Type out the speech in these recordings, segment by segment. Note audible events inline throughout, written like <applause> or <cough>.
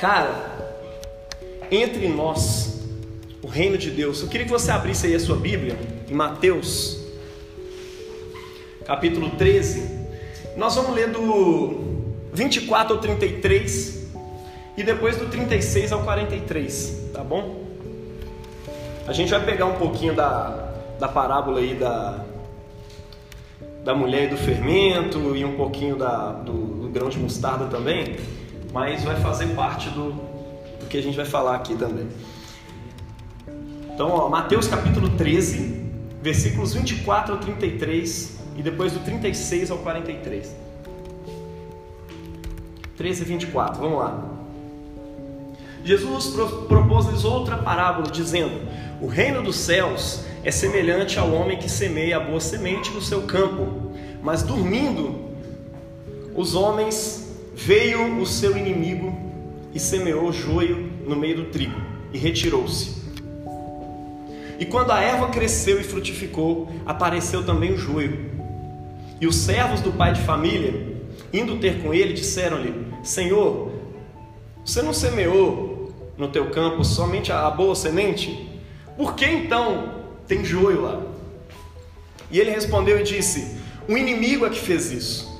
Cara, entre nós, o reino de Deus. Eu queria que você abrisse aí a sua Bíblia, em Mateus, capítulo 13. Nós vamos ler do 24 ao 33 e depois do 36 ao 43, tá bom? A gente vai pegar um pouquinho da, da parábola aí da, da mulher e do fermento e um pouquinho da, do, do grão de mostarda também, mas vai fazer parte do, do que a gente vai falar aqui também. Então, ó, Mateus capítulo 13, versículos 24 ao 33 e depois do 36 ao 43. 13 e 24, vamos lá. Jesus propôs-lhes outra parábola, dizendo: O reino dos céus é semelhante ao homem que semeia a boa semente no seu campo, mas dormindo, os homens veio o seu inimigo e semeou joio no meio do trigo e retirou-se. E quando a erva cresceu e frutificou, apareceu também o joio. E os servos do pai de família, indo ter com ele, disseram-lhe: Senhor, você não semeou no teu campo somente a boa semente? Por que então tem joio lá? E ele respondeu e disse: O inimigo é que fez isso.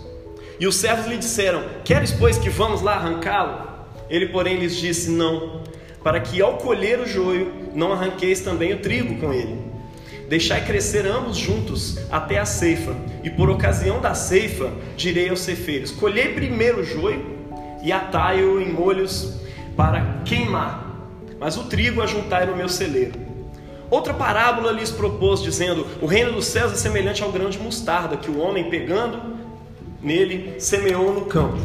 E os servos lhe disseram: Queres, pois, que vamos lá arrancá-lo? Ele, porém, lhes disse: Não, para que ao colher o joio não arranqueis também o trigo com ele. Deixai crescer ambos juntos até a ceifa, e por ocasião da ceifa direi aos ceifeiros: Colhei primeiro o joio e atai-o em molhos para queimar, mas o trigo ajuntai no meu celeiro. Outra parábola lhes propôs, dizendo: O reino dos céus é semelhante ao grão de mostarda, que o homem, pegando nele, semeou no campo,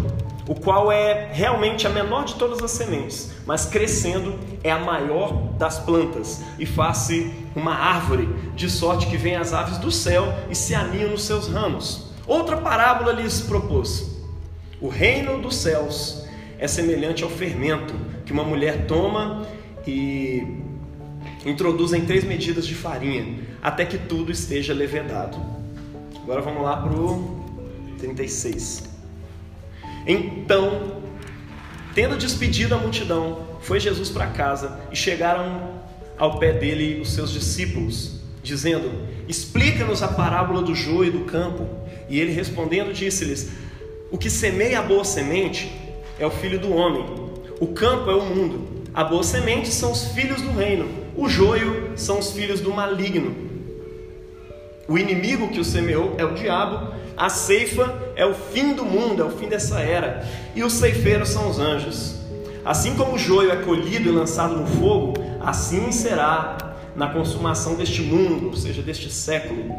o qual é realmente a menor de todas as sementes, mas crescendo é a maior das plantas, e faz-se uma árvore, de sorte que vêm as aves do céu e se aninham nos seus ramos. Outra parábola lhes propôs: O reino dos céus é semelhante ao fermento que uma mulher toma e introduz em três medidas de farinha, até que tudo esteja levedado. Agora vamos lá para o 36. Então, tendo despedido a multidão, foi Jesus para casa e chegaram ao pé dele os seus discípulos, dizendo: Explica-nos a parábola do joio e do campo. E ele respondendo disse-lhes: O que semeia a boa semente é o filho do homem, o campo é o mundo, a boa semente são os filhos do reino, o joio são os filhos do maligno. O inimigo que o semeou é o diabo, a ceifa é o fim do mundo, é o fim dessa era, e os ceifeiros são os anjos. Assim como o joio é colhido e lançado no fogo, assim será na consumação deste mundo, ou seja, deste século.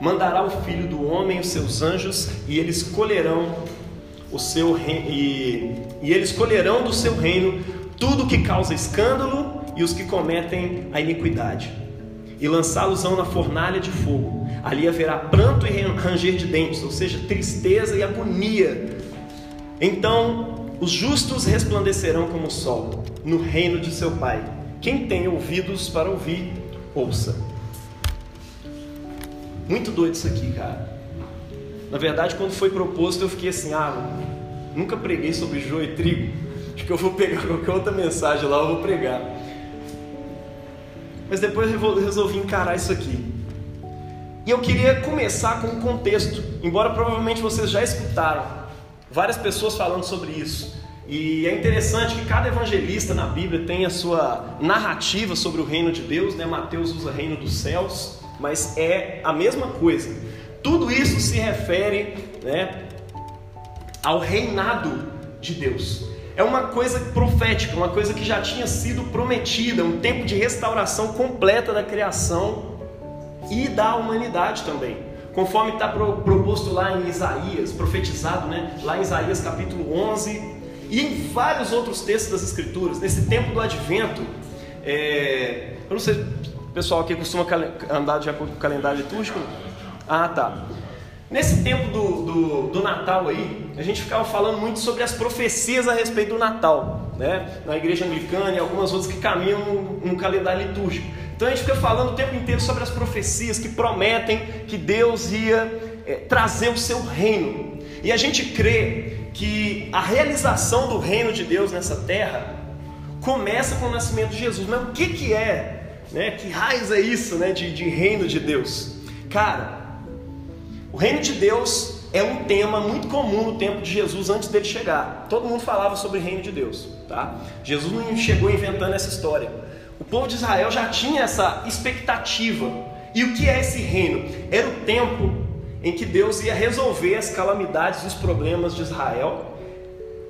Mandará o Filho do Homem os seus anjos e eles colherão o seu e, e eles colherão do seu reino tudo que causa escândalo e os que cometem a iniquidade. E lançá-los-ão na fornalha de fogo. Ali haverá pranto e ranger de dentes, ou seja, tristeza e agonia. Então os justos resplandecerão como o sol no reino de seu Pai. Quem tem ouvidos para ouvir, ouça. Muito doido isso aqui, cara. Na verdade, quando foi proposto, eu fiquei assim: ah, nunca preguei sobre joio e trigo. Acho que eu vou pegar qualquer outra mensagem lá, eu vou pregar. Mas depois eu resolvi encarar isso aqui. E eu queria começar com um contexto, embora provavelmente vocês já escutaram várias pessoas falando sobre isso. E é interessante que cada evangelista na Bíblia tem a sua narrativa sobre o reino de Deus, né? Mateus usa reino dos céus, mas é a mesma coisa. Tudo isso se refere, né, ao reinado de Deus. É uma coisa profética, uma coisa que já tinha sido prometida, um tempo de restauração completa da criação e da humanidade também conforme está proposto lá em Isaías, profetizado, né? lá em Isaías capítulo 11, e em vários outros textos das Escrituras, nesse tempo do advento, é... eu não sei, o pessoal aqui costuma andar de acordo com o calendário litúrgico? Ah, tá. Nesse tempo do, do, do, Natal aí, a gente ficava falando muito sobre as profecias a respeito do Natal, né? Na igreja anglicana e algumas outras que caminham no, no calendário litúrgico. Então a gente fica falando o tempo inteiro sobre as profecias que prometem que Deus ia é, trazer o seu reino. E a gente crê que a realização do reino de Deus nessa terra começa com o nascimento de Jesus. Mas o que, que é? Né? Que raiz é isso né? de, de reino de Deus? Cara, o reino de Deus é um tema muito comum no tempo de Jesus antes dele chegar. Todo mundo falava sobre o reino de Deus, tá? Jesus não chegou inventando essa história. Povo de Israel já tinha essa expectativa. E o que é esse reino? Era o tempo em que Deus ia resolver as calamidades e os problemas de Israel.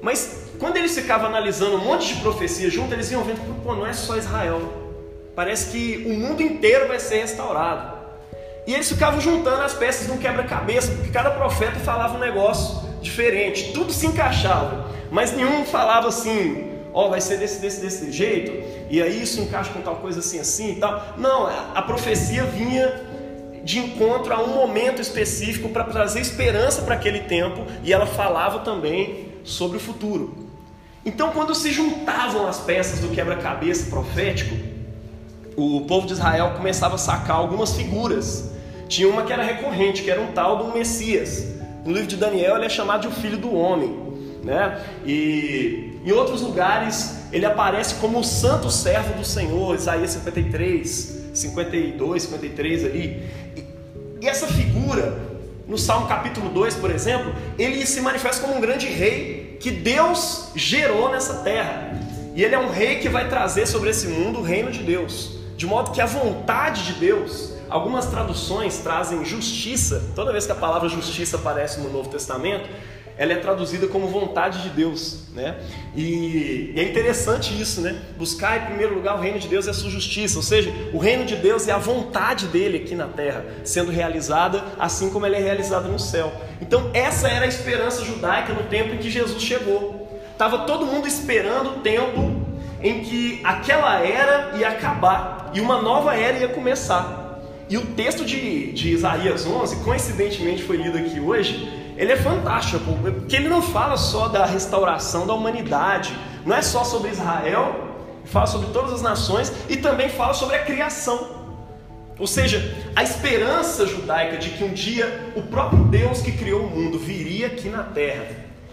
Mas quando eles ficavam analisando um monte de profecia junto, eles iam vendo que não é só Israel. Parece que o mundo inteiro vai ser restaurado. E eles ficavam juntando as peças de um quebra-cabeça, porque cada profeta falava um negócio diferente, tudo se encaixava, mas nenhum falava assim, ó, vai ser desse, desse, desse jeito, e aí isso encaixa com tal coisa assim, assim e tal. Não, a profecia vinha de encontro a um momento específico para trazer esperança para aquele tempo, e ela falava também sobre o futuro. Então, quando se juntavam as peças do quebra-cabeça profético, o povo de Israel começava a sacar algumas figuras. Tinha uma que era recorrente, que era um tal do Messias. No livro de Daniel ele é chamado de o filho do homem, né? E em outros lugares ele aparece como o santo servo do Senhor, Isaías 53, 52, 53 ali. E, essa figura, no Salmo capítulo 2, por exemplo, ele se manifesta como um grande rei que Deus gerou nessa terra. E ele é um rei que vai trazer sobre esse mundo o reino de Deus de modo que a vontade de Deus, algumas traduções trazem justiça, toda vez que a palavra justiça aparece no Novo Testamento, ela é traduzida como vontade de Deus, né? E, é interessante isso, né? Buscar em primeiro lugar o reino de Deus e a sua justiça, ou seja, o reino de Deus é a vontade dele aqui na terra, sendo realizada assim como ela é realizada no céu. Então, essa era a esperança judaica no tempo em que Jesus chegou. Tava todo mundo esperando o tempo em que aquela era ia acabar e uma nova era ia começar. E o texto de, de Isaías 11, coincidentemente foi lido aqui hoje, ele é fantástico, porque ele não fala só da restauração da humanidade, não é só sobre Israel, fala sobre todas as nações e também fala sobre a criação. Ou seja, a esperança judaica de que um dia o próprio Deus que criou o mundo viria aqui na terra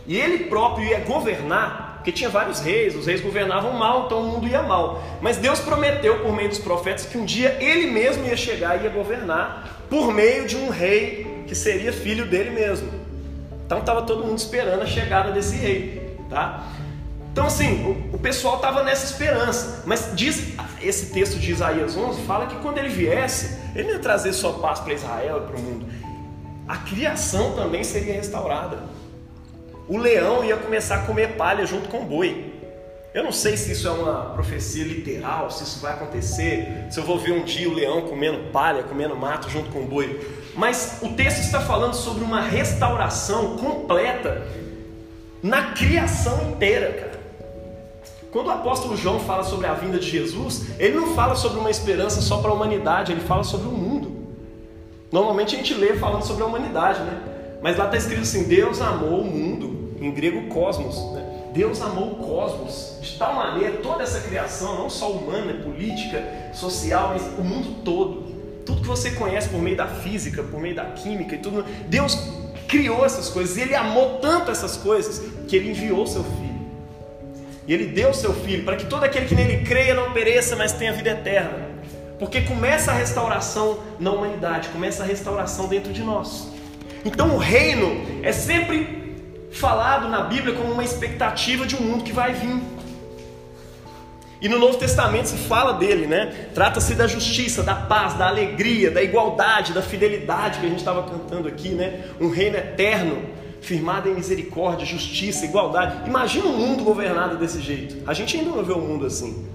e ele próprio ia governar porque tinha vários reis, os reis governavam mal, então o mundo ia mal. Mas Deus prometeu por meio dos profetas que um dia ele mesmo ia chegar e ia governar por meio de um rei que seria filho dele mesmo. Então estava todo mundo esperando a chegada desse rei, tá? Então assim, o, o pessoal estava nessa esperança, mas diz esse texto de Isaías 11 fala que quando ele viesse, ele ia trazer só paz para Israel e para o mundo. A criação também seria restaurada o leão ia começar a comer palha junto com o boi. Eu não sei se isso é uma profecia literal, se isso vai acontecer, se eu vou ver um dia o leão comendo palha, comendo mato junto com o boi. Mas o texto está falando sobre uma restauração completa na criação inteira, cara. Quando o apóstolo João fala sobre a vinda de Jesus, ele não fala sobre uma esperança só para a humanidade, ele fala sobre o mundo. Normalmente a gente lê falando sobre a humanidade, né? Mas lá está escrito assim: Deus amou o mundo em grego cosmos. Né? Deus amou o cosmos de tal maneira, toda essa criação, não só humana, política, social, mas o mundo todo. Tudo que você conhece por meio da física, por meio da química e tudo. Deus criou essas coisas e Ele amou tanto essas coisas que Ele enviou seu Filho. E Ele deu seu Filho para que todo aquele que nele creia não pereça, mas tenha vida eterna. Porque começa a restauração na humanidade, começa a restauração dentro de nós. Então o reino é sempre falado na Bíblia como uma expectativa de um mundo que vai vir. E no Novo Testamento se fala dele, né? Trata-se da justiça, da paz, da alegria, da igualdade, da fidelidade que a gente estava cantando aqui, né? Um reino eterno, firmado em misericórdia, justiça, igualdade. Imagina um mundo governado desse jeito. A gente ainda não vê um mundo assim.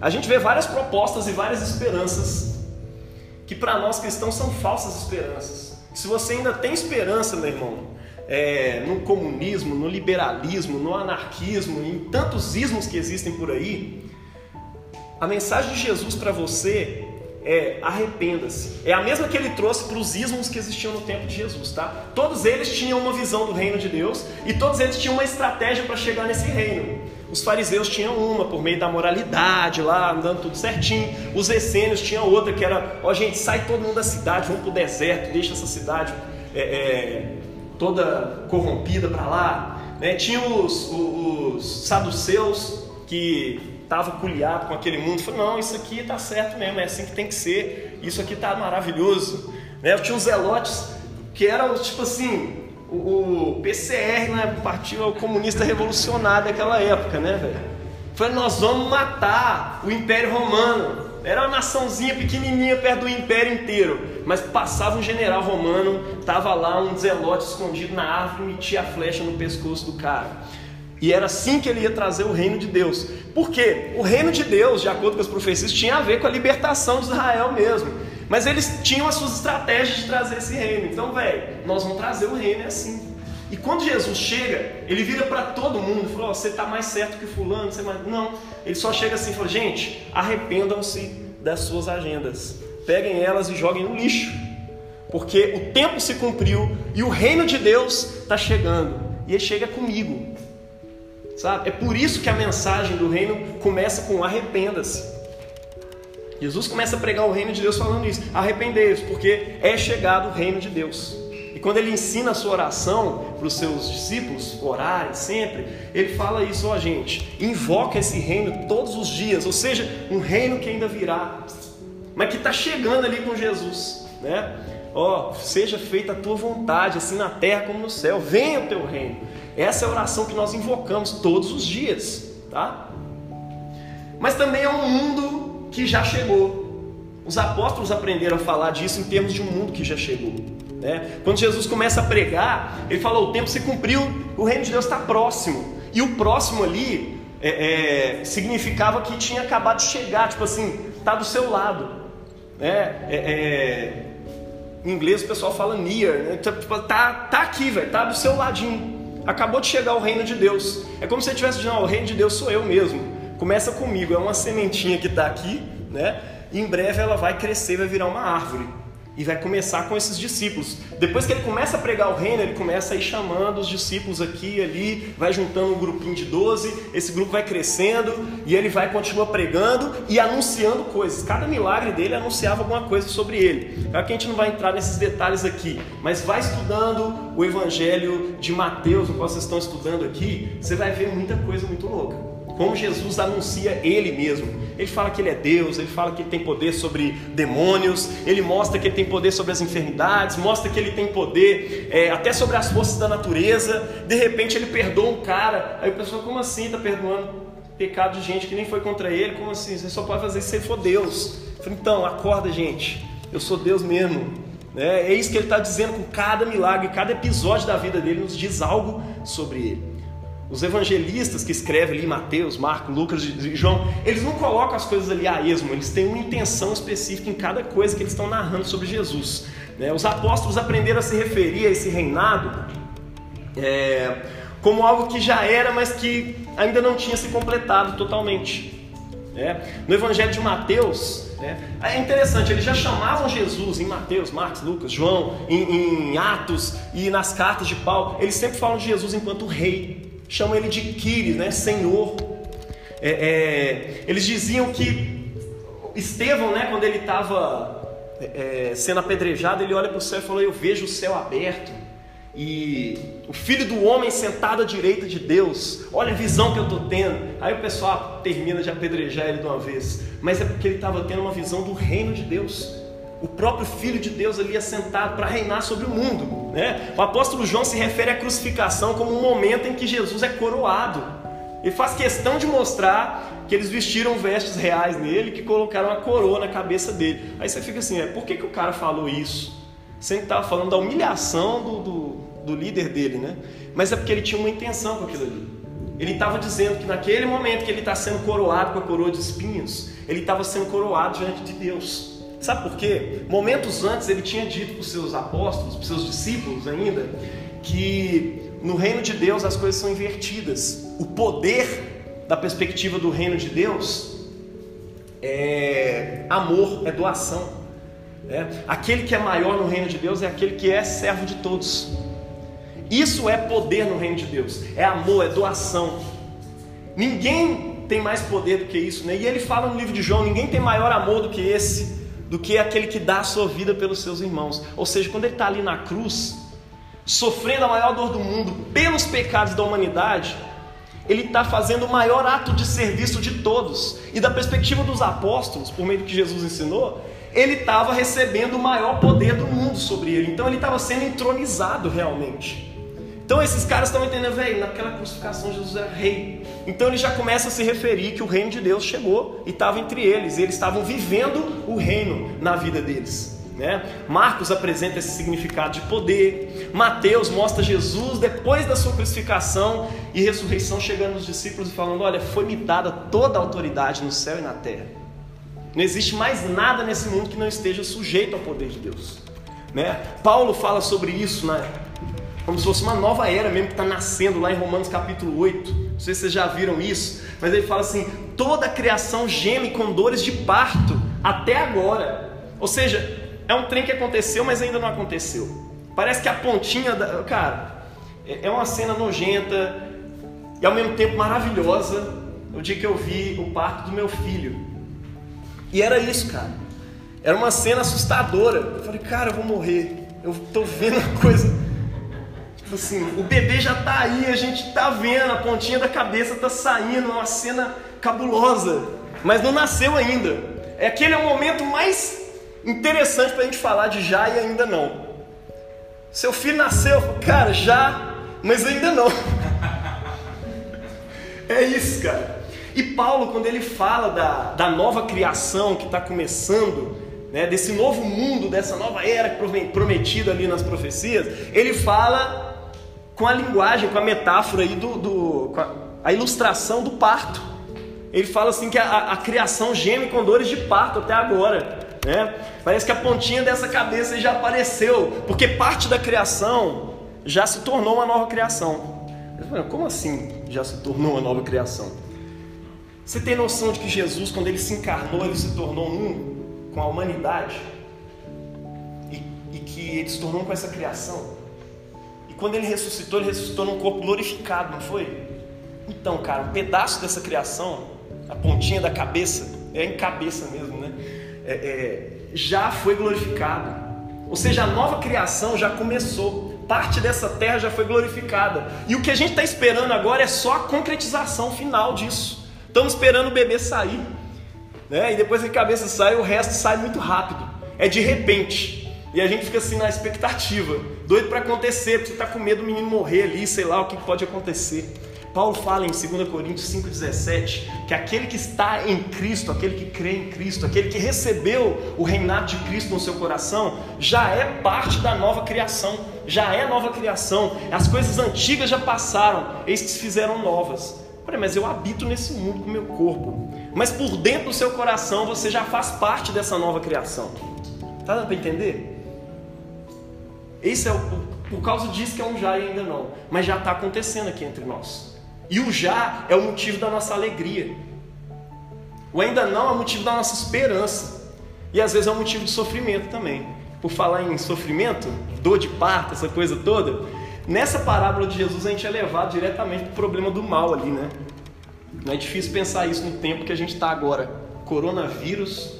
A gente vê várias propostas e várias esperanças que para nós cristãos são falsas esperanças. Se você ainda tem esperança, meu irmão, é, no comunismo, no liberalismo, no anarquismo, em tantos ismos que existem por aí, a mensagem de Jesus para você é arrependa-se. É a mesma que ele trouxe para os ismos que existiam no tempo de Jesus, tá? Todos eles tinham uma visão do reino de Deus e todos eles tinham uma estratégia para chegar nesse reino. Os fariseus tinham uma por meio da moralidade lá, andando tudo certinho. Os essênios tinham outra que era, ó gente, sai todo mundo da cidade, vamos para o deserto, deixa essa cidade é, é, toda corrompida para lá. Né? Tinha os, os, os, saduceus que estava culiado com aquele mundo, falou: não, isso aqui está certo mesmo, é assim que tem que ser, isso aqui está maravilhoso. Né? Tinha os zelotes que eram tipo assim, o, PCR, né, o Partido Comunista Revolucionário daquela época, né, velho? Foi nós vamos matar o Império Romano. Era uma naçãozinha pequenininha perto do império inteiro, mas passava um general romano, tava lá um zelote escondido na árvore e metia a flecha no pescoço do cara. E era assim que ele ia trazer o reino de Deus. Por quê? O reino de Deus, de acordo com as profecias, tinha a ver com a libertação de Israel mesmo. Mas eles tinham as suas estratégias de trazer esse reino. Então, velho, nós vamos trazer o reino é assim. E quando Jesus chega, ele vira para todo mundo e fala: oh, Você está mais certo que Fulano? Você mais... Não, ele só chega assim e fala: Gente, arrependam-se das suas agendas, peguem elas e joguem no lixo, porque o tempo se cumpriu e o reino de Deus está chegando, e ele chega comigo. Sabe? É por isso que a mensagem do reino começa com arrependa-se. Jesus começa a pregar o reino de Deus falando isso: arrependei-vos, porque é chegado o reino de Deus. Quando ele ensina a sua oração para os seus discípulos orarem sempre, ele fala isso, ó gente, invoca esse reino todos os dias, ou seja, um reino que ainda virá, mas que está chegando ali com Jesus, né? Ó, seja feita a tua vontade, assim na terra como no céu, venha o teu reino. Essa é a oração que nós invocamos todos os dias, tá? Mas também é um mundo que já chegou. Os apóstolos aprenderam a falar disso em termos de um mundo que já chegou. Né? Quando Jesus começa a pregar, ele fala: o tempo se cumpriu, o reino de Deus está próximo. E o próximo ali é, é, significava que tinha acabado de chegar, tipo assim, está do seu lado. Né? É, é, em inglês o pessoal fala near, né? tá, tipo, tá, tá aqui, velho, tá do seu ladinho. Acabou de chegar o reino de Deus. É como se você estivesse dizendo: o reino de Deus sou eu mesmo. Começa comigo, é uma sementinha que está aqui, né? E em breve ela vai crescer, vai virar uma árvore. E vai começar com esses discípulos. Depois que ele começa a pregar o reino, ele começa a ir chamando os discípulos aqui e ali, vai juntando um grupinho de 12, esse grupo vai crescendo e ele vai continuar pregando e anunciando coisas. Cada milagre dele anunciava alguma coisa sobre ele. Claro que a gente não vai entrar nesses detalhes aqui, mas vai estudando o evangelho de Mateus, o qual vocês estão estudando aqui, você vai ver muita coisa muito louca como Jesus anuncia Ele mesmo. Ele fala que Ele é Deus, ele fala que Ele tem poder sobre demônios, ele mostra que Ele tem poder sobre as enfermidades, mostra que Ele tem poder é, até sobre as forças da natureza. De repente Ele perdoa um cara, aí o pessoal, como assim está perdoando pecado de gente que nem foi contra Ele? Como assim? Você só pode fazer isso se for Deus. Então, acorda, gente, eu sou Deus mesmo. É, é isso que Ele está dizendo com cada milagre, cada episódio da vida dele nos diz algo sobre Ele. Os evangelistas que escrevem ali Mateus, Marcos, Lucas e João, eles não colocam as coisas ali a esmo, eles têm uma intenção específica em cada coisa que eles estão narrando sobre Jesus. Né? Os apóstolos aprenderam a se referir a esse reinado é, como algo que já era, mas que ainda não tinha se completado totalmente. É. No Evangelho de Mateus, é, é interessante, eles já chamavam Jesus em Mateus, Marcos, Lucas, João, em, em Atos e nas cartas de Paulo, eles sempre falam de Jesus enquanto rei chamam ele de Kyries, né? Senhor. É, é, eles diziam que Estevão, né, quando ele estava é, é, sendo apedrejado, ele olha para o céu e falou: Eu vejo o céu aberto e o filho do homem sentado à direita de Deus. Olha a visão que eu estou tendo. Aí o pessoal termina de apedrejar ele de uma vez, mas é porque ele estava tendo uma visão do reino de Deus o próprio Filho de Deus ali assentado para reinar sobre o mundo. Né? O apóstolo João se refere à crucificação como um momento em que Jesus é coroado. Ele faz questão de mostrar que eles vestiram vestes reais nele, que colocaram uma coroa na cabeça dele. Aí você fica assim, é, por que, que o cara falou isso? Sempre estava falando da humilhação do, do, do líder dele, né? Mas é porque ele tinha uma intenção com aquilo ali. Ele estava dizendo que naquele momento que ele está sendo coroado com a coroa de espinhos, ele estava sendo coroado diante de Deus. Sabe por quê? Momentos antes ele tinha dito para os seus apóstolos, para os seus discípulos ainda, que no reino de Deus as coisas são invertidas. O poder da perspectiva do reino de Deus é amor, é doação. É? Aquele que é maior no reino de Deus é aquele que é servo de todos. Isso é poder no reino de Deus, é amor, é doação. Ninguém tem mais poder do que isso, né? E ele fala no livro de João: ninguém tem maior amor do que esse do que aquele que dá a sua vida pelos seus irmãos. Ou seja, quando ele está ali na cruz, sofrendo a maior dor do mundo pelos pecados da humanidade, ele está fazendo o maior ato de serviço de todos. E da perspectiva dos apóstolos, por meio do que Jesus ensinou, ele estava recebendo o maior poder do mundo sobre ele. Então ele estava sendo entronizado realmente. Então esses caras estão entendendo, velho, naquela crucificação Jesus era rei. Então ele já começa a se referir que o reino de Deus chegou e estava entre eles. E eles estavam vivendo o reino na vida deles. Né? Marcos apresenta esse significado de poder. Mateus mostra Jesus depois da sua crucificação e ressurreição chegando nos discípulos e falando: Olha, foi-me dada toda a autoridade no céu e na terra. Não existe mais nada nesse mundo que não esteja sujeito ao poder de Deus. Né? Paulo fala sobre isso, né? como se fosse uma nova era mesmo que está nascendo lá em Romanos capítulo 8. Não sei se vocês já viram isso, mas ele fala assim: toda a criação geme com dores de parto até agora. Ou seja, é um trem que aconteceu, mas ainda não aconteceu. Parece que a pontinha da. Cara, é, é uma cena nojenta e ao mesmo tempo maravilhosa. O dia que eu vi o parto do meu filho. E era isso, cara. Era uma cena assustadora. Eu falei, cara, eu vou morrer. Eu tô vendo a coisa. Tipo assim, o bebê já tá aí, a gente tá vendo, a pontinha da cabeça tá saindo, é uma cena cabulosa. Mas não nasceu ainda. É aquele é o momento mais interessante para a gente falar de já e ainda não. Seu filho nasceu, cara, já, mas ainda não. <laughs> É isso, cara. E Paulo, quando ele fala da, da nova criação que está começando, né, desse novo mundo, dessa nova era prometida ali nas profecias, ele fala com a linguagem, com a metáfora aí do, do a, a ilustração do parto. Ele fala assim que a, a criação geme com dores de parto até agora. Né? Parece que a pontinha dessa cabeça já apareceu, porque parte da criação já se tornou uma nova criação. Como assim já se tornou uma nova criação? Você tem noção de que Jesus, quando ele se encarnou, ele se tornou um com a humanidade? E, e que ele se tornou com essa criação? Quando ele ressuscitou, ele ressuscitou num corpo glorificado, não foi? Então, cara, um pedaço dessa criação, a pontinha da cabeça, é em cabeça mesmo, né? é, é, já foi glorificado. Ou seja, a nova criação já começou. Parte dessa terra já foi glorificada. E o que a gente está esperando agora é só a concretização final disso. Estamos esperando o bebê sair. Né? E depois que a cabeça sai, o resto sai muito rápido. É de repente. E a gente fica assim na expectativa, doido para acontecer, porque você está com medo do menino morrer ali, sei lá o que pode acontecer. Paulo fala em 2 Coríntios 5,17 que aquele que está em Cristo, aquele que crê em Cristo, aquele que recebeu o reinado de Cristo no seu coração, já é parte da nova criação, já é nova criação. As coisas antigas já passaram, eis que se fizeram novas. Peraí, mas eu habito nesse mundo com meu corpo. Mas por dentro do seu coração você já faz parte dessa nova criação. Tá dando para entender? Esse é o, por causa disso que é um já e ainda não. Mas já está acontecendo aqui entre nós. E o já é o motivo da nossa alegria. O ainda não é o motivo da nossa esperança. E às vezes é o motivo de sofrimento também. Por falar em sofrimento, dor de parto, essa coisa toda, nessa parábola de Jesus a gente é levado diretamente para o problema do mal ali, né? Não é difícil pensar isso no tempo que a gente está agora. Coronavírus,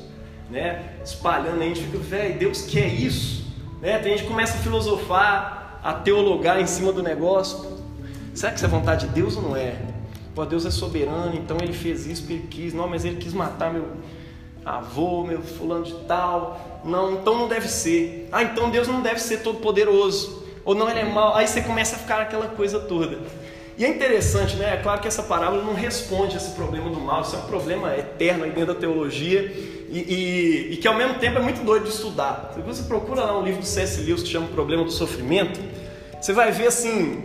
né? Espalhando, a gente fica, velho, Deus quer isso? Né? Tem gente que começa a filosofar, a teologar em cima do negócio. Será que isso é vontade de Deus ou não é? Pô, Deus é soberano, então ele fez isso porque ele quis. Não, mas ele quis matar meu avô, meu fulano de tal. Não, então não deve ser. Ah, então Deus não deve ser todo poderoso. Ou não, ele é mau. Aí você começa a ficar aquela coisa toda. E é interessante, né? É claro que essa parábola não responde a esse problema do mal. Isso é um problema eterno aí dentro da teologia. E, e, e que ao mesmo tempo é muito doido de estudar. Se você procura lá um livro do C.S. Lewis que chama O Problema do Sofrimento, você vai ver assim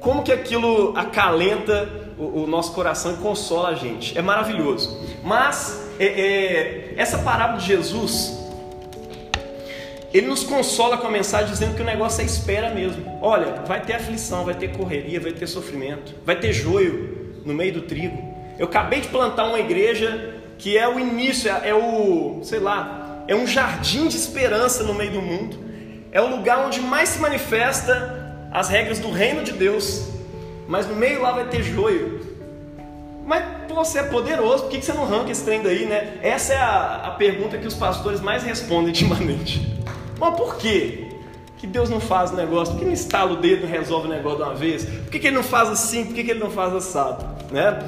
como que aquilo acalenta o, o nosso coração e consola a gente. É maravilhoso. Mas é, é, essa parábola de Jesus, ele nos consola com a mensagem dizendo que o negócio é espera mesmo. Olha, vai ter aflição, vai ter correria, vai ter sofrimento, vai ter joio no meio do trigo. Eu acabei de plantar uma igreja que é o início, é, é o, sei lá, é um jardim de esperança no meio do mundo. É o lugar onde mais se manifesta as regras do reino de Deus, mas no meio lá vai ter joio. Mas pô, você é poderoso, por que você não arranca esse trem daí, né? Essa é a, a pergunta que os pastores mais respondem <laughs> ultimamente. Mas por quê? Que Deus não faz o negócio? Por que não instala o dedo e resolve o negócio de uma vez? Por que, que ele não faz assim? Por que, que ele não faz assado? né?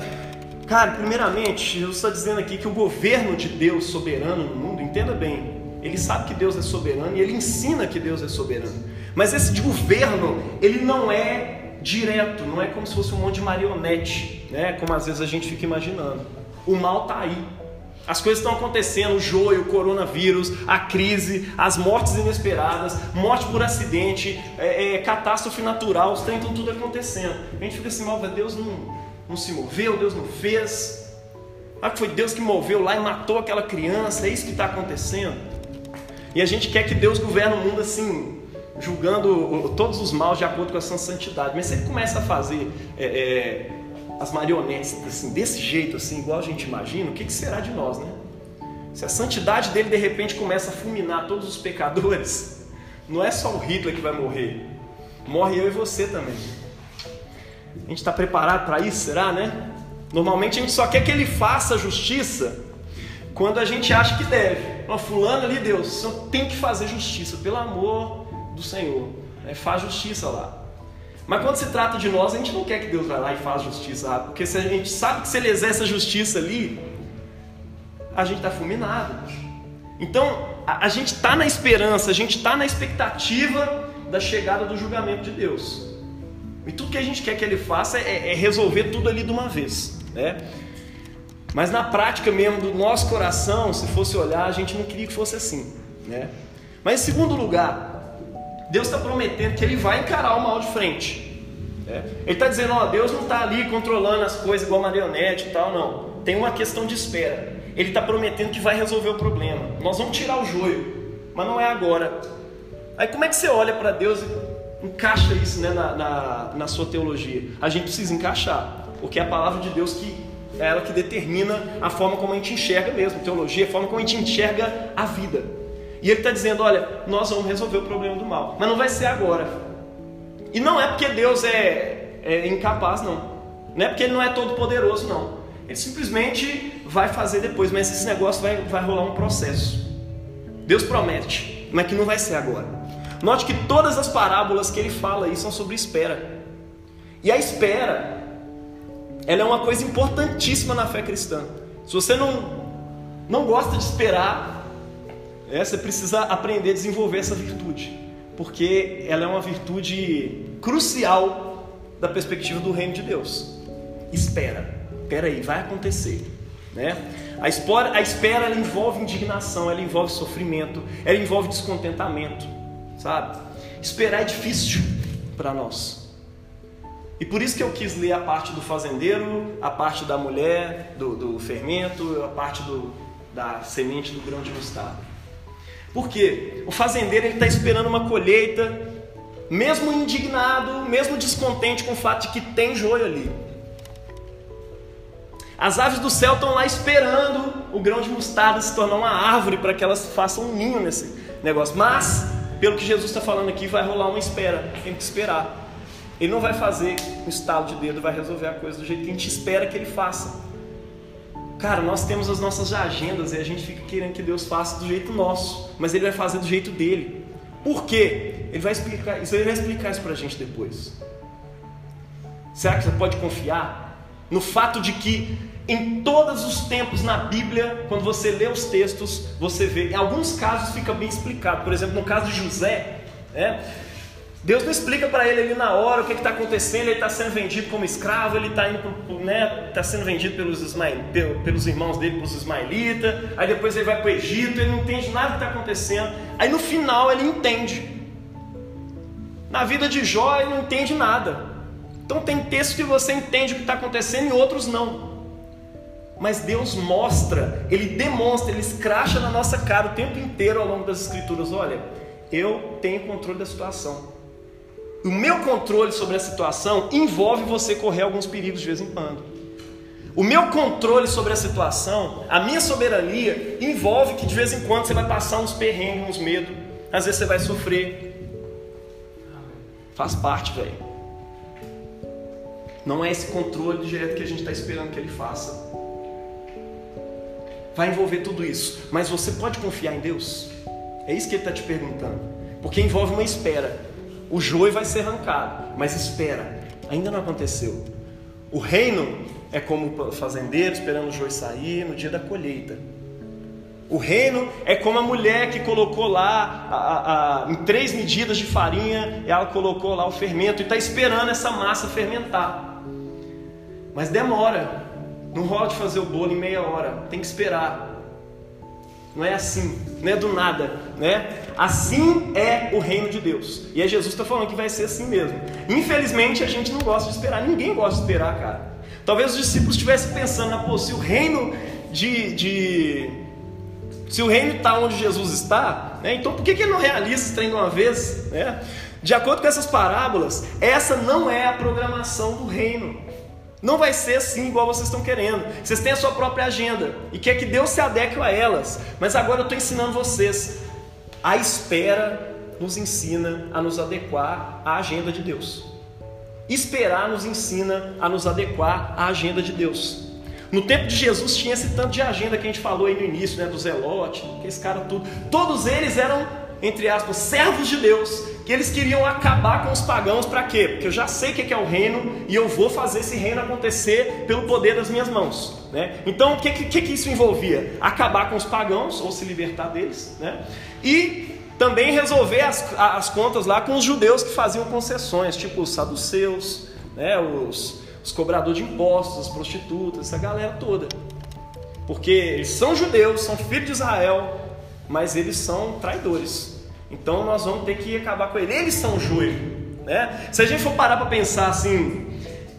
Cara, primeiramente, Jesus está dizendo aqui que o governo de Deus soberano no mundo, entenda bem, ele sabe que Deus é soberano e ele ensina que Deus é soberano. Mas esse de governo, ele não é direto, não é como se fosse um monte de marionete, né? Como às vezes a gente fica imaginando. O mal está aí. As coisas estão acontecendo, o joio, o coronavírus, a crise, as mortes inesperadas, morte por acidente, é, é, catástrofe natural, os trem estão tudo acontecendo. A gente fica assim, mal, Deus não, não se moveu, Deus não fez. Ah, foi Deus que moveu lá e matou aquela criança, é isso que está acontecendo. E a gente quer que Deus governe o mundo assim, julgando todos os maus de acordo com a sua santidade. Mas se ele começa a fazer é, é, as marionetes assim, desse jeito, assim, igual a gente imagina, o que, que será de nós, né? Se a santidade dele de repente começa a fulminar todos os pecadores, <laughs> não é só o Hitler que vai morrer, morre eu e você também. A gente está preparado para isso, será, né? Normalmente a gente só quer que ele faça justiça quando a gente acha que deve. Ó, fulano ali, Deus, tem que fazer justiça, pelo amor do Senhor. É, faz justiça lá. Mas quando se trata de nós, a gente não quer que Deus vá lá e faça justiça, porque se a gente sabe que se ele exerce a justiça ali, a gente está fulminado. Então, a, a gente está na esperança, a gente está na expectativa da chegada do julgamento de Deus. E tudo que a gente quer que ele faça é, é resolver tudo ali de uma vez. Né? Mas na prática mesmo do nosso coração, se fosse olhar, a gente não queria que fosse assim. Né? Mas em segundo lugar, Deus está prometendo que Ele vai encarar o mal de frente. Né? Ele está dizendo, ó, Deus não está ali controlando as coisas igual marionete e tal, não. Tem uma questão de espera. Ele está prometendo que vai resolver o problema. Nós vamos tirar o joio, mas não é agora. Aí como é que você olha para Deus encaixa isso né, na, na, na sua teologia? A gente precisa encaixar, porque é a palavra de Deus que é ela que determina a forma como a gente enxerga mesmo, teologia, a forma como a gente enxerga a vida. E ele está dizendo: olha, nós vamos resolver o problema do mal, mas não vai ser agora. E não é porque Deus é, é incapaz, não. Não é porque Ele não é todo poderoso, não. Ele simplesmente vai fazer depois, mas esse negócio vai, vai rolar um processo. Deus promete, mas que não vai ser agora. Note que todas as parábolas que ele fala aí são sobre espera. E a espera ela é uma coisa importantíssima na fé cristã. Se você não, não gosta de esperar, é, você precisa aprender a desenvolver essa virtude, porque ela é uma virtude crucial da perspectiva do reino de Deus. Espera, espera aí, vai acontecer, né? A espera, a espera envolve indignação, ela envolve sofrimento, ela envolve descontentamento, sabe? Esperar é difícil para nós. E por isso que eu quis ler a parte do fazendeiro, a parte da mulher, do, do fermento, a parte do, da semente do grão de mostarda. Por quê? O fazendeiro está esperando uma colheita, mesmo indignado, mesmo descontente com o fato de que tem joio ali. As aves do céu estão lá esperando o grão de mostarda se tornar uma árvore para que elas façam um ninho nesse negócio. Mas, pelo que Jesus está falando aqui, vai rolar uma espera. Tem que esperar. Ele não vai fazer um estalo de dedo, vai resolver a coisa do jeito que a gente espera que ele faça. Cara, nós temos as nossas agendas e a gente fica querendo que Deus faça do jeito nosso, mas ele vai fazer do jeito dele. Por quê? Ele vai explicar isso, ele vai explicar isso pra gente depois. Será que você pode confiar no fato de que em todos os tempos na Bíblia, quando você lê os textos, você vê, em alguns casos fica bem explicado. Por exemplo, no caso de José, né? Deus não explica para ele ali na hora o que está acontecendo, ele está sendo vendido como escravo, ele está né, tá sendo vendido pelos, Ismael, pelos irmãos dele, pelos ismaelitas, aí depois ele vai para o Egito, ele não entende nada que está acontecendo, aí no final ele entende. Na vida de Jó ele não entende nada. Então tem textos que você entende o que está acontecendo e outros não. Mas Deus mostra, Ele demonstra, Ele escracha na nossa cara o tempo inteiro ao longo das Escrituras: olha, eu tenho controle da situação. O meu controle sobre a situação envolve você correr alguns perigos de vez em quando. O meu controle sobre a situação, a minha soberania, envolve que de vez em quando você vai passar uns perrengues, uns medos. Às vezes você vai sofrer. Faz parte, velho. Não é esse controle direto que a gente está esperando que ele faça. Vai envolver tudo isso. Mas você pode confiar em Deus? É isso que ele está te perguntando. Porque envolve uma espera. O joio vai ser arrancado, mas espera, ainda não aconteceu. O reino é como o fazendeiro esperando o joio sair no dia da colheita. O reino é como a mulher que colocou lá a, a, a, em três medidas de farinha, ela colocou lá o fermento e está esperando essa massa fermentar. Mas demora. Não rola de fazer o bolo em meia hora. Tem que esperar. Não é assim, não é do nada, né? Assim é o reino de Deus. E é Jesus está falando que vai ser assim mesmo. Infelizmente a gente não gosta de esperar, ninguém gosta de esperar, cara. Talvez os discípulos estivessem pensando, ah, pô, se o reino de, de se o reino está onde Jesus está, né, então por que, que ele não realiza esse trem de uma vez? Né? De acordo com essas parábolas, essa não é a programação do reino. Não vai ser assim igual vocês estão querendo. Vocês têm a sua própria agenda e quer que Deus se adeque a elas. Mas agora eu estou ensinando vocês. A espera nos ensina a nos adequar à agenda de Deus. Esperar nos ensina a nos adequar à agenda de Deus. No tempo de Jesus tinha esse tanto de agenda que a gente falou aí no início, né, do Zelote, que esse cara tudo. Todos eles eram, entre aspas, servos de Deus, que eles queriam acabar com os pagãos para quê? Porque eu já sei o que é o reino e eu vou fazer esse reino acontecer pelo poder das minhas mãos. Né? Então, o que, que, que isso envolvia? Acabar com os pagãos ou se libertar deles, né? E também resolver as, as contas lá com os judeus que faziam concessões, tipo os saduceus, né? os, os cobradores de impostos, as prostitutas, essa galera toda. Porque eles são judeus, são filhos de Israel, mas eles são traidores. Então nós vamos ter que acabar com eles. Eles são joio. Né? Se a gente for parar para pensar assim,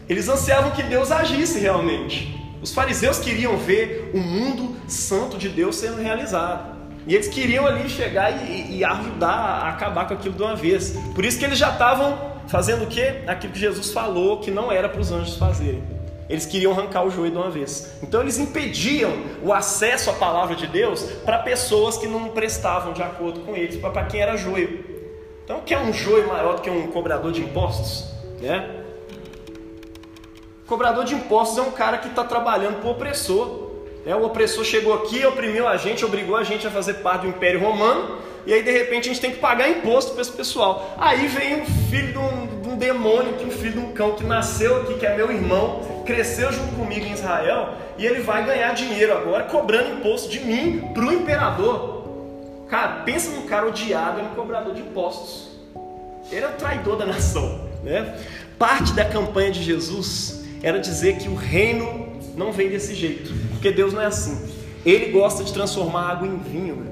eles ansiavam que Deus agisse realmente. Os fariseus queriam ver o mundo santo de Deus sendo realizado. E eles queriam ali chegar e, e ajudar a acabar com aquilo de uma vez. Por isso que eles já estavam fazendo o que? Aquilo que Jesus falou que não era para os anjos fazerem. Eles queriam arrancar o joio de uma vez. Então eles impediam o acesso à palavra de Deus para pessoas que não prestavam de acordo com eles, para quem era joio. Então, quer um joio maior do que um cobrador de impostos? Né? Cobrador de impostos é um cara que está trabalhando para o opressor. Né? O opressor chegou aqui, oprimiu a gente, obrigou a gente a fazer parte do Império Romano e aí de repente a gente tem que pagar imposto para esse pessoal. Aí vem um filho de um, de um demônio, que um filho de um cão que nasceu aqui, que é meu irmão, cresceu junto comigo em Israel, e ele vai ganhar dinheiro agora cobrando imposto de mim para o imperador. Cara, pensa num cara odiado e um cobrador de impostos. Ele é o traidor da nação. Né? Parte da campanha de Jesus era dizer que o reino não vem desse jeito, porque Deus não é assim. Ele gosta de transformar água em vinho. Né?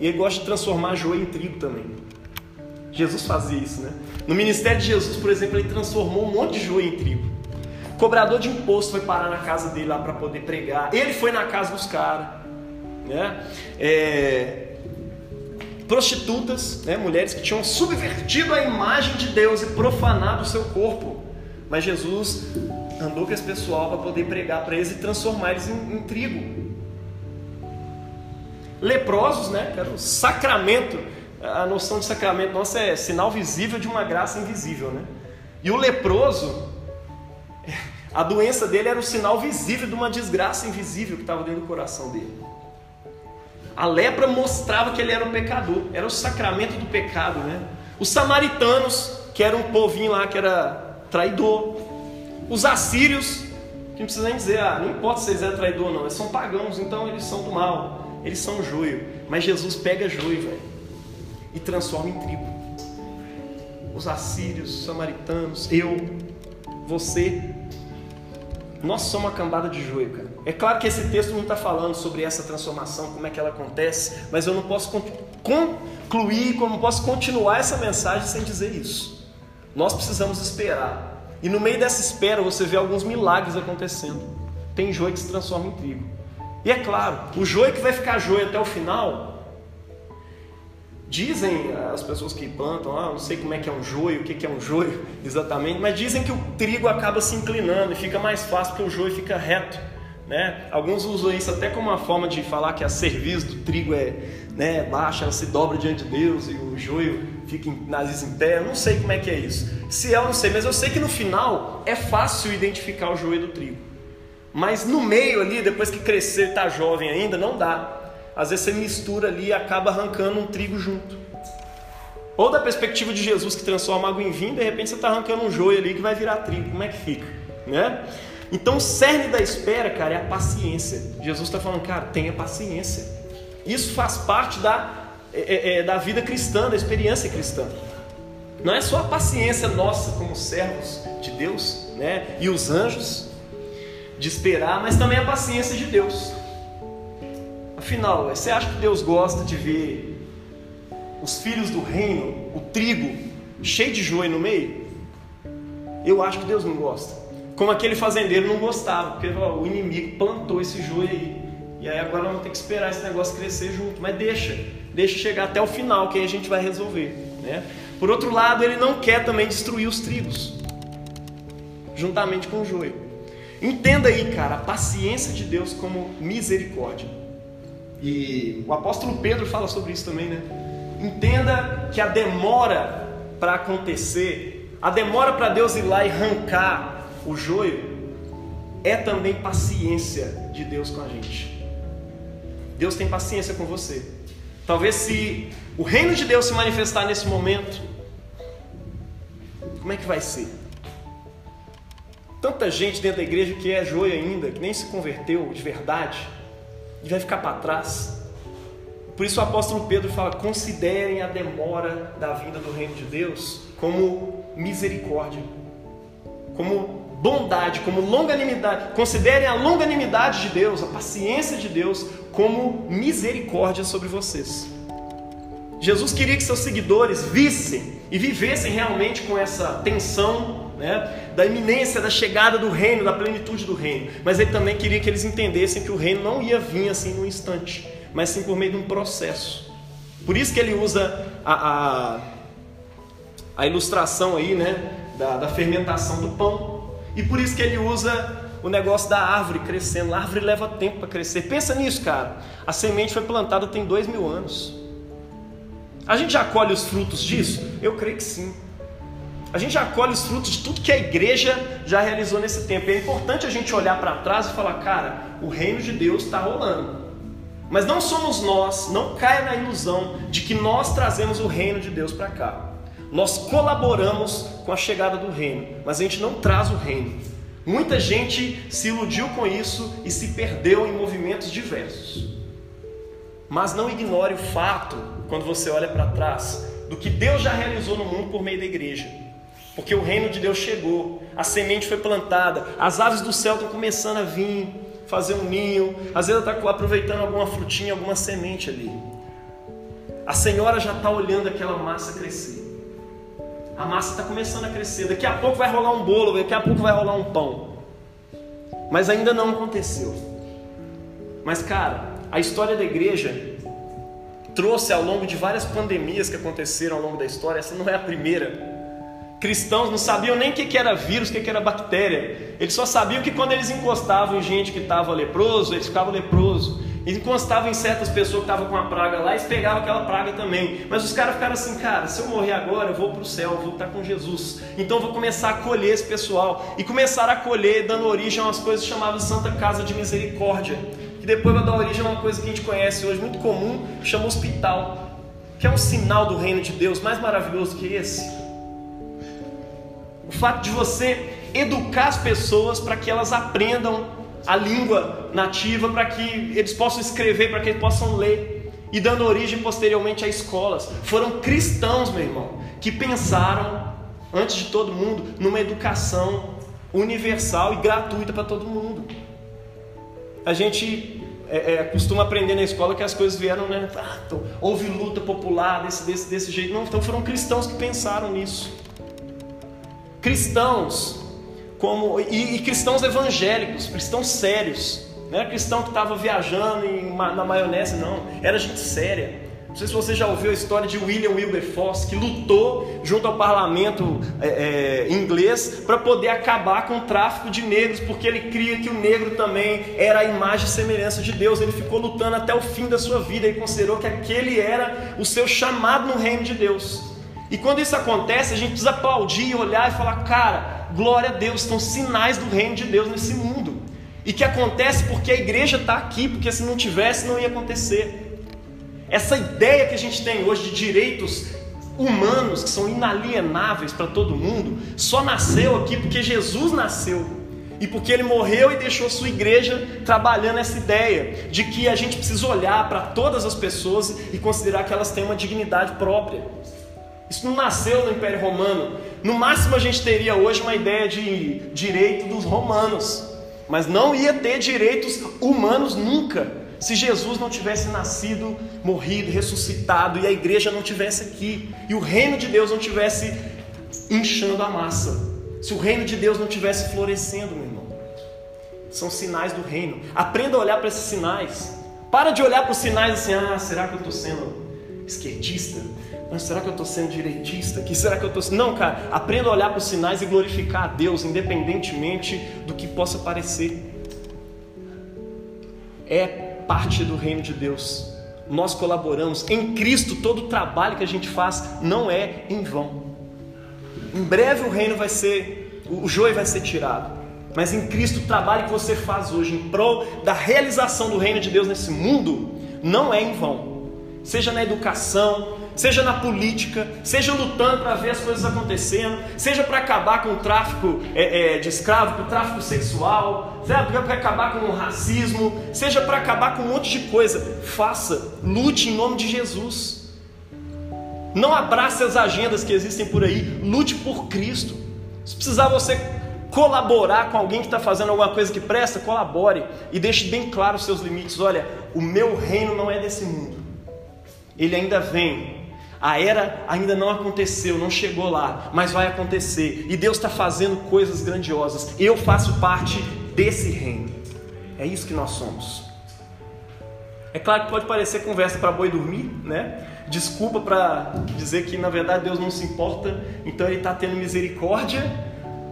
E ele gosta de transformar joio em trigo também. Jesus fazia isso, né? No ministério de Jesus, por exemplo, ele transformou um monte de joio em trigo. Cobrador de imposto foi parar na casa dele lá para poder pregar. Ele foi na casa dos caras, né? É... Prostitutas, né? mulheres que tinham subvertido a imagem de Deus e profanado o seu corpo. Mas Jesus andou com esse pessoal para poder pregar para eles e transformar eles em, em trigo leprosos, né? Era o sacramento. A noção de sacramento nossa é sinal visível de uma graça invisível, né? E o leproso, a doença dele era o sinal visível de uma desgraça invisível que estava dentro do coração dele. A lepra mostrava que ele era um pecador, era o sacramento do pecado, né? Os samaritanos, que era um povinho lá que era traidor. Os assírios, que não precisa nem dizer, ah, não importa se eles eram traidor ou não, eles são pagãos, então eles são do mal eles são joio. Mas Jesus pega joio, velho, e transforma em trigo. Os assírios, os samaritanos, eu, você, nós somos uma cambada de joio, cara. É claro que esse texto não está falando sobre essa transformação, como é que ela acontece, mas eu não posso concluir, como posso continuar essa mensagem sem dizer isso. Nós precisamos esperar. E no meio dessa espera você vê alguns milagres acontecendo. Tem joio que se transforma em trigo. E é claro, o joio que vai ficar joio até o final, dizem as pessoas que plantam, ah, não sei como é que é um joio, o que é um joio <laughs> exatamente, mas dizem que o trigo acaba se inclinando e fica mais fácil porque o joio fica reto. Né? Alguns usam isso até como uma forma de falar que a cerviz do trigo é né, baixa, ela se dobra diante de Deus e o joio fica em, nariz em. Eu não sei como é que é isso. Se é, eu não sei, mas eu sei que no final é fácil identificar o joio do trigo. Mas no meio ali, depois que crescer, está jovem ainda, não dá. Às vezes você mistura ali e acaba arrancando um trigo junto. Ou da perspectiva de Jesus que transforma água em vinho, de repente você está arrancando um joio ali que vai virar trigo. Como é que fica? né? Então o cerne da espera, cara, é a paciência. Jesus está falando, cara, tenha paciência. Isso faz parte da, é, é, da vida cristã, da experiência cristã. Não é só a paciência nossa como servos de Deus, né? E os anjos de esperar, mas também a paciência de Deus. Afinal, você acha que Deus gosta de ver os filhos do reino, o trigo, cheio de joio no meio? Eu acho que Deus não gosta. Como aquele fazendeiro não gostava, porque ó, o inimigo plantou esse joio aí. E aí agora vamos ter que esperar esse negócio crescer junto. Mas deixa, deixa chegar até o final, que aí a gente vai resolver. Né? Por outro lado, ele não quer também destruir os trigos, juntamente com o joio. Entenda aí, cara, a paciência de Deus como misericórdia. E o apóstolo Pedro fala sobre isso também, né? Entenda que a demora para acontecer, a demora para Deus ir lá e arrancar o joio, é também paciência de Deus com a gente. Deus tem paciência com você. Talvez se o reino de Deus se manifestar nesse momento, como é que vai ser? Tanta gente dentro da igreja que é joia ainda, que nem se converteu de verdade, e vai ficar para trás. Por isso o apóstolo Pedro fala: considerem a demora da vinda do reino de Deus como misericórdia, como bondade, como longanimidade. Considerem a longanimidade de Deus, a paciência de Deus, como misericórdia sobre vocês. Jesus queria que seus seguidores vissem e vivessem realmente com essa tensão né, da iminência da chegada do reino, da plenitude do reino. Mas ele também queria que eles entendessem que o reino não ia vir assim num instante, mas sim por meio de um processo. Por isso que ele usa a, a, a ilustração aí, né, da, da fermentação do pão. E por isso que ele usa o negócio da árvore crescendo. A árvore leva tempo para crescer. Pensa nisso, cara. A semente foi plantada tem dois mil anos. A gente já colhe os frutos disso? Eu creio que sim. A gente já colhe os frutos de tudo que a igreja já realizou nesse tempo. E é importante a gente olhar para trás e falar, cara, o reino de Deus está rolando. Mas não somos nós, não caia na ilusão de que nós trazemos o reino de Deus para cá. Nós colaboramos com a chegada do reino, mas a gente não traz o reino. Muita gente se iludiu com isso e se perdeu em movimentos diversos. Mas não ignore o fato, quando você olha para trás, do que Deus já realizou no mundo por meio da igreja. Porque o reino de Deus chegou, a semente foi plantada, as aves do céu estão começando a vir, fazer um ninho, às vezes está aproveitando alguma frutinha, alguma semente ali. A senhora já está olhando aquela massa crescer. A massa está começando a crescer. Daqui a pouco vai rolar um bolo, daqui a pouco vai rolar um pão. Mas ainda não aconteceu. Mas, cara, a história da igreja trouxe ao longo de várias pandemias que aconteceram ao longo da história, essa não é a primeira cristãos não sabiam nem o que era vírus, o que era bactéria. Eles só sabiam que quando eles encostavam em gente que estava leproso, eles ficavam leprosos. Eles encostavam em certas pessoas que estavam com a praga lá, eles pegavam aquela praga também. Mas os caras ficaram assim, cara, se eu morrer agora, eu vou para o céu, eu vou estar com Jesus. Então eu vou começar a colher esse pessoal. E começaram a colher, dando origem a umas coisas chamadas Santa Casa de Misericórdia. Que depois vai dar origem a uma coisa que a gente conhece hoje, muito comum, chama hospital. Que é um sinal do reino de Deus mais maravilhoso que esse o fato de você educar as pessoas para que elas aprendam a língua nativa, para que eles possam escrever, para que eles possam ler, e dando origem posteriormente a escolas. Foram cristãos, meu irmão, que pensaram, antes de todo mundo, numa educação universal e gratuita para todo mundo. A gente é, é, costuma aprender na escola que as coisas vieram, né? Ah, houve luta popular desse, desse, desse jeito. Não, então foram cristãos que pensaram nisso cristãos como e, e cristãos evangélicos, cristãos sérios. Não era cristão que estava viajando em, na maionese, não. Era gente séria. Não sei se você já ouviu a história de William Wilberforce, que lutou junto ao parlamento é, é, inglês para poder acabar com o tráfico de negros, porque ele cria que o negro também era a imagem e semelhança de Deus. Ele ficou lutando até o fim da sua vida e considerou que aquele era o seu chamado no reino de Deus. E quando isso acontece, a gente precisa aplaudir, olhar e falar: cara, glória a Deus, estão sinais do reino de Deus nesse mundo. E que acontece porque a igreja está aqui, porque se não tivesse, não ia acontecer. Essa ideia que a gente tem hoje de direitos humanos que são inalienáveis para todo mundo, só nasceu aqui porque Jesus nasceu. e porque ele morreu e deixou sua igreja trabalhando essa ideia de que a gente precisa olhar para todas as pessoas e considerar que elas têm uma dignidade própria. Isso não nasceu no Império Romano. No máximo a gente teria hoje uma ideia de direito dos romanos, mas não ia ter direitos humanos nunca se Jesus não tivesse nascido, morrido, ressuscitado e a igreja não tivesse aqui e o reino de Deus não tivesse inchando a massa, se o reino de Deus não tivesse florescendo, meu irmão. São sinais do reino. Aprenda a olhar para esses sinais. Para de olhar para os sinais assim, ah, será que eu estou sendo esquerdista? Mas será que eu estou sendo direitista? Que será que eu estou? Não, cara. Aprenda a olhar para os sinais e glorificar a Deus, independentemente do que possa parecer. É parte do reino de Deus. Nós colaboramos em Cristo, todo o trabalho que a gente faz não é em vão. Em breve o reino vai ser, o joio vai ser tirado. Mas em Cristo o trabalho que você faz hoje em prol da realização do reino de Deus nesse mundo não é em vão. Seja na educação, seja na política, seja lutando para ver as coisas acontecendo, seja para acabar com o tráfico é, é, de escravo, com o tráfico sexual, seja para acabar com o racismo, seja para acabar com um monte de coisa. Faça, lute em nome de Jesus. Não abrace as agendas que existem por aí, lute por Cristo. Se precisar você colaborar com alguém que está fazendo alguma coisa que presta, colabore e deixe bem claro os seus limites. Olha, o meu reino não é desse mundo. Ele ainda vem, a era ainda não aconteceu, não chegou lá, mas vai acontecer. E Deus está fazendo coisas grandiosas. Eu faço parte desse reino. É isso que nós somos. É claro que pode parecer conversa para boi dormir, né? Desculpa para dizer que na verdade Deus não se importa, então Ele está tendo misericórdia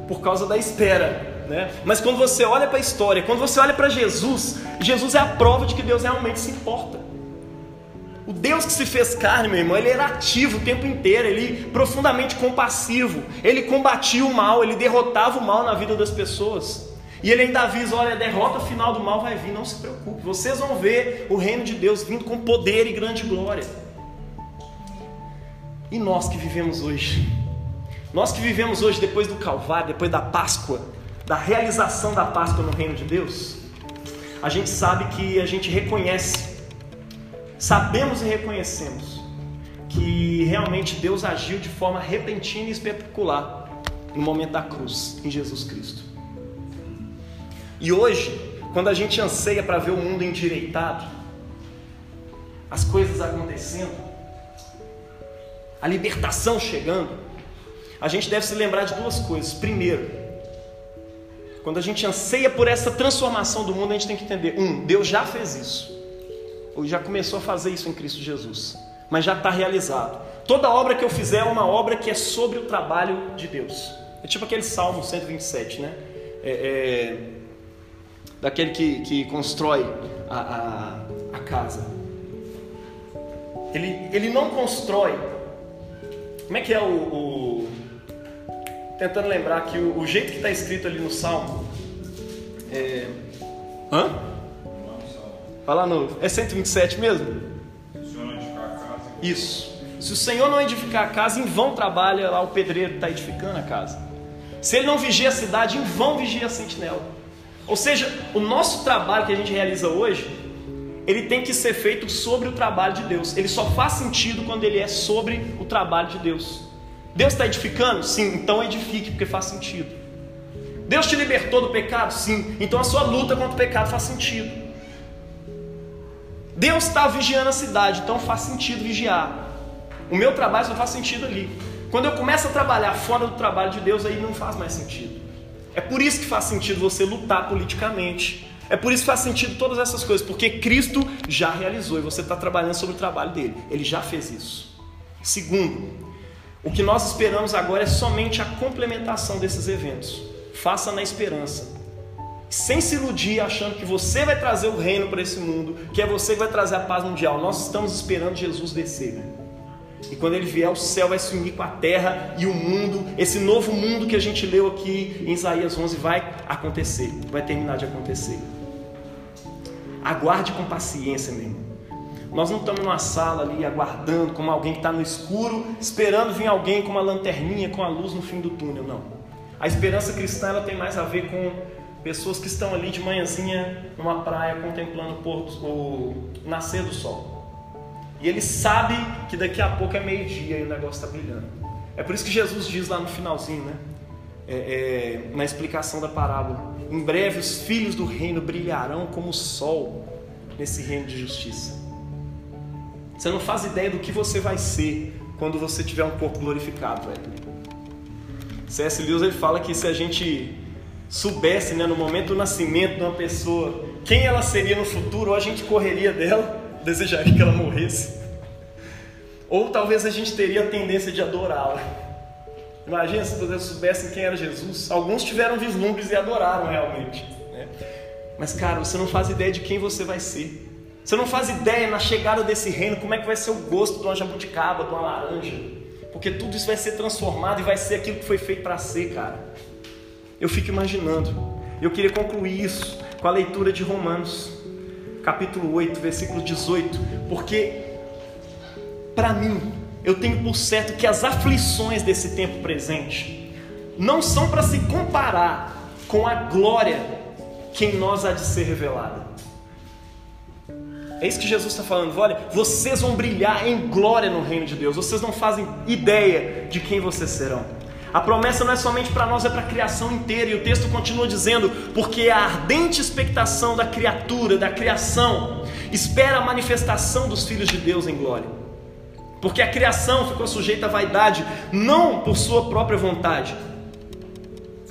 por causa da espera, né? Mas quando você olha para a história, quando você olha para Jesus, Jesus é a prova de que Deus realmente se importa. O Deus que se fez carne, meu irmão, ele era ativo o tempo inteiro, ele profundamente compassivo, ele combatia o mal, ele derrotava o mal na vida das pessoas. E ele ainda avisa: olha, a derrota final do mal vai vir, não se preocupe, vocês vão ver o reino de Deus vindo com poder e grande glória. E nós que vivemos hoje, nós que vivemos hoje depois do Calvário, depois da Páscoa, da realização da Páscoa no reino de Deus, a gente sabe que a gente reconhece sabemos e reconhecemos que realmente Deus agiu de forma repentina e espetacular no momento da cruz, em Jesus Cristo. E hoje, quando a gente anseia para ver o mundo endireitado, as coisas acontecendo, a libertação chegando, a gente deve se lembrar de duas coisas. Primeiro, quando a gente anseia por essa transformação do mundo, a gente tem que entender: um, Deus já fez isso ou já começou a fazer isso em Cristo Jesus, mas já está realizado. Toda obra que eu fizer é uma obra que é sobre o trabalho de Deus. É tipo aquele Salmo 127, né? É, é, daquele que, que constrói a, a, a, casa. Ele, ele não constrói. Como é que é o. o tentando lembrar que o, o jeito que está escrito ali no Salmo. É, hã? Fala no. É 127 mesmo? Isso. Se o Senhor não edificar a casa, em vão trabalha lá o pedreiro que está edificando a casa. Se ele não vigia a cidade, em vão vigia a sentinela. Ou seja, o nosso trabalho que a gente realiza hoje, ele tem que ser feito sobre o trabalho de Deus. Ele só faz sentido quando ele é sobre o trabalho de Deus. Deus está edificando? Sim, então edifique, porque faz sentido. Deus te libertou do pecado? Sim, então a sua luta contra o pecado faz sentido. Deus está vigiando a cidade, então faz sentido vigiar. O meu trabalho só faz sentido ali. Quando eu começo a trabalhar fora do trabalho de Deus, aí não faz mais sentido. É por isso que faz sentido você lutar politicamente. É por isso que faz sentido todas essas coisas, porque Cristo já realizou e você está trabalhando sobre o trabalho dele. Ele já fez isso. Segundo, o que nós esperamos agora é somente a complementação desses eventos. Faça na esperança sem se iludir achando que você vai trazer o reino para esse mundo, que é você que vai trazer a paz mundial. Nós estamos esperando Jesus descer. E quando ele vier, o céu vai se unir com a terra e o mundo, esse novo mundo que a gente leu aqui em Isaías 11 vai acontecer, vai terminar de acontecer. Aguarde com paciência, meu irmão. Nós não estamos numa sala ali aguardando como alguém que está no escuro, esperando vir alguém com uma lanterninha, com a luz no fim do túnel, não. A esperança cristã ela tem mais a ver com Pessoas que estão ali de manhãzinha numa praia contemplando o, pôr, o nascer do sol. E ele sabe que daqui a pouco é meio-dia e o negócio está brilhando. É por isso que Jesus diz lá no finalzinho, né? É, é, na explicação da parábola: Em breve os filhos do reino brilharão como o sol nesse reino de justiça. Você não faz ideia do que você vai ser quando você tiver um corpo glorificado, velho. C.S. Lewis ele fala que se a gente soubesse, né, no momento do nascimento de uma pessoa, quem ela seria no futuro, ou a gente correria dela, <laughs> desejaria que ela morresse, ou talvez a gente teria a tendência de adorá-la. Imagina se vocês soubessem quem era Jesus. Alguns tiveram vislumbres e adoraram realmente. Né? Mas, cara, você não faz ideia de quem você vai ser. Você não faz ideia na chegada desse reino como é que vai ser o gosto de uma jabuticaba, de uma laranja. Porque tudo isso vai ser transformado e vai ser aquilo que foi feito para ser, cara. Eu fico imaginando. Eu queria concluir isso com a leitura de Romanos, capítulo 8, versículo 18, porque para mim, eu tenho por certo que as aflições desse tempo presente não são para se comparar com a glória que em nós há de ser revelada. É isso que Jesus está falando. Olha, vocês vão brilhar em glória no reino de Deus. Vocês não fazem ideia de quem vocês serão. A promessa não é somente para nós, é para a criação inteira. E o texto continua dizendo: porque a ardente expectação da criatura, da criação, espera a manifestação dos filhos de Deus em glória. Porque a criação ficou sujeita à vaidade, não por sua própria vontade,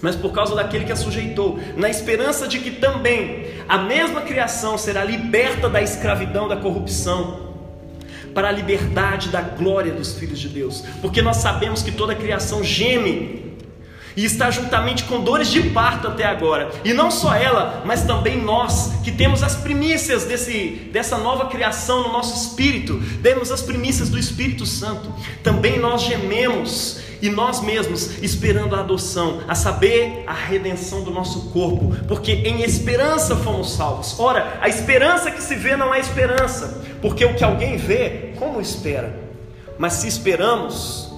mas por causa daquele que a sujeitou, na esperança de que também a mesma criação será liberta da escravidão, da corrupção para a liberdade da glória dos filhos de Deus, porque nós sabemos que toda a criação geme e está juntamente com dores de parto até agora. E não só ela, mas também nós, que temos as primícias desse, dessa nova criação no nosso espírito, temos as primícias do Espírito Santo. Também nós gememos e nós mesmos esperando a adoção, a saber, a redenção do nosso corpo, porque em esperança fomos salvos. Ora, a esperança que se vê não é esperança, porque o que alguém vê, como espera? Mas se esperamos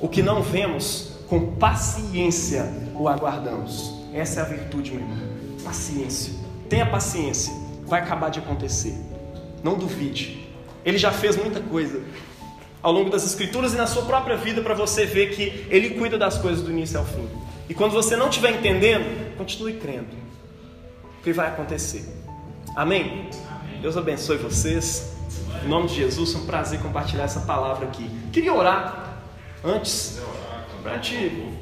o que não vemos, com paciência o aguardamos. Essa é a virtude, meu irmão. Paciência. Tenha paciência. Vai acabar de acontecer. Não duvide. Ele já fez muita coisa ao longo das Escrituras e na sua própria vida para você ver que Ele cuida das coisas do início ao fim. E quando você não estiver entendendo, continue crendo. O que vai acontecer? Amém? Deus abençoe vocês. Em nome de Jesus, é um prazer compartilhar essa palavra aqui. Queria orar antes, para te.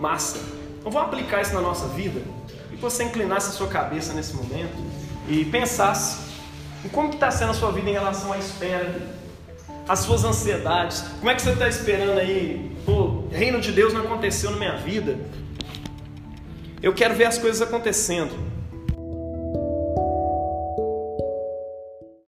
Massa. Então vamos aplicar isso na nossa vida e você inclinasse a sua cabeça nesse momento e pensasse em como está sendo a sua vida em relação à espera as suas ansiedades. Como é que você está esperando aí? Pô, reino de Deus não aconteceu na minha vida. Eu quero ver as coisas acontecendo.